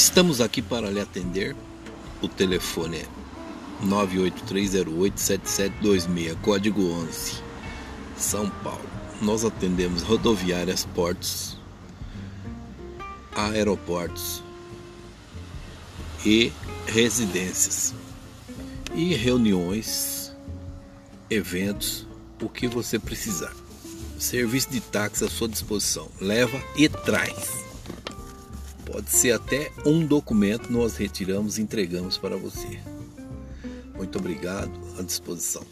Estamos aqui para lhe atender. O telefone é 983087726, código 11, São Paulo. Nós atendemos rodoviárias, portos, aeroportos e residências e reuniões, eventos, o que você precisar. Serviço de táxi à sua disposição. Leva e traz. Pode ser até um documento, nós retiramos e entregamos para você. Muito obrigado, à disposição.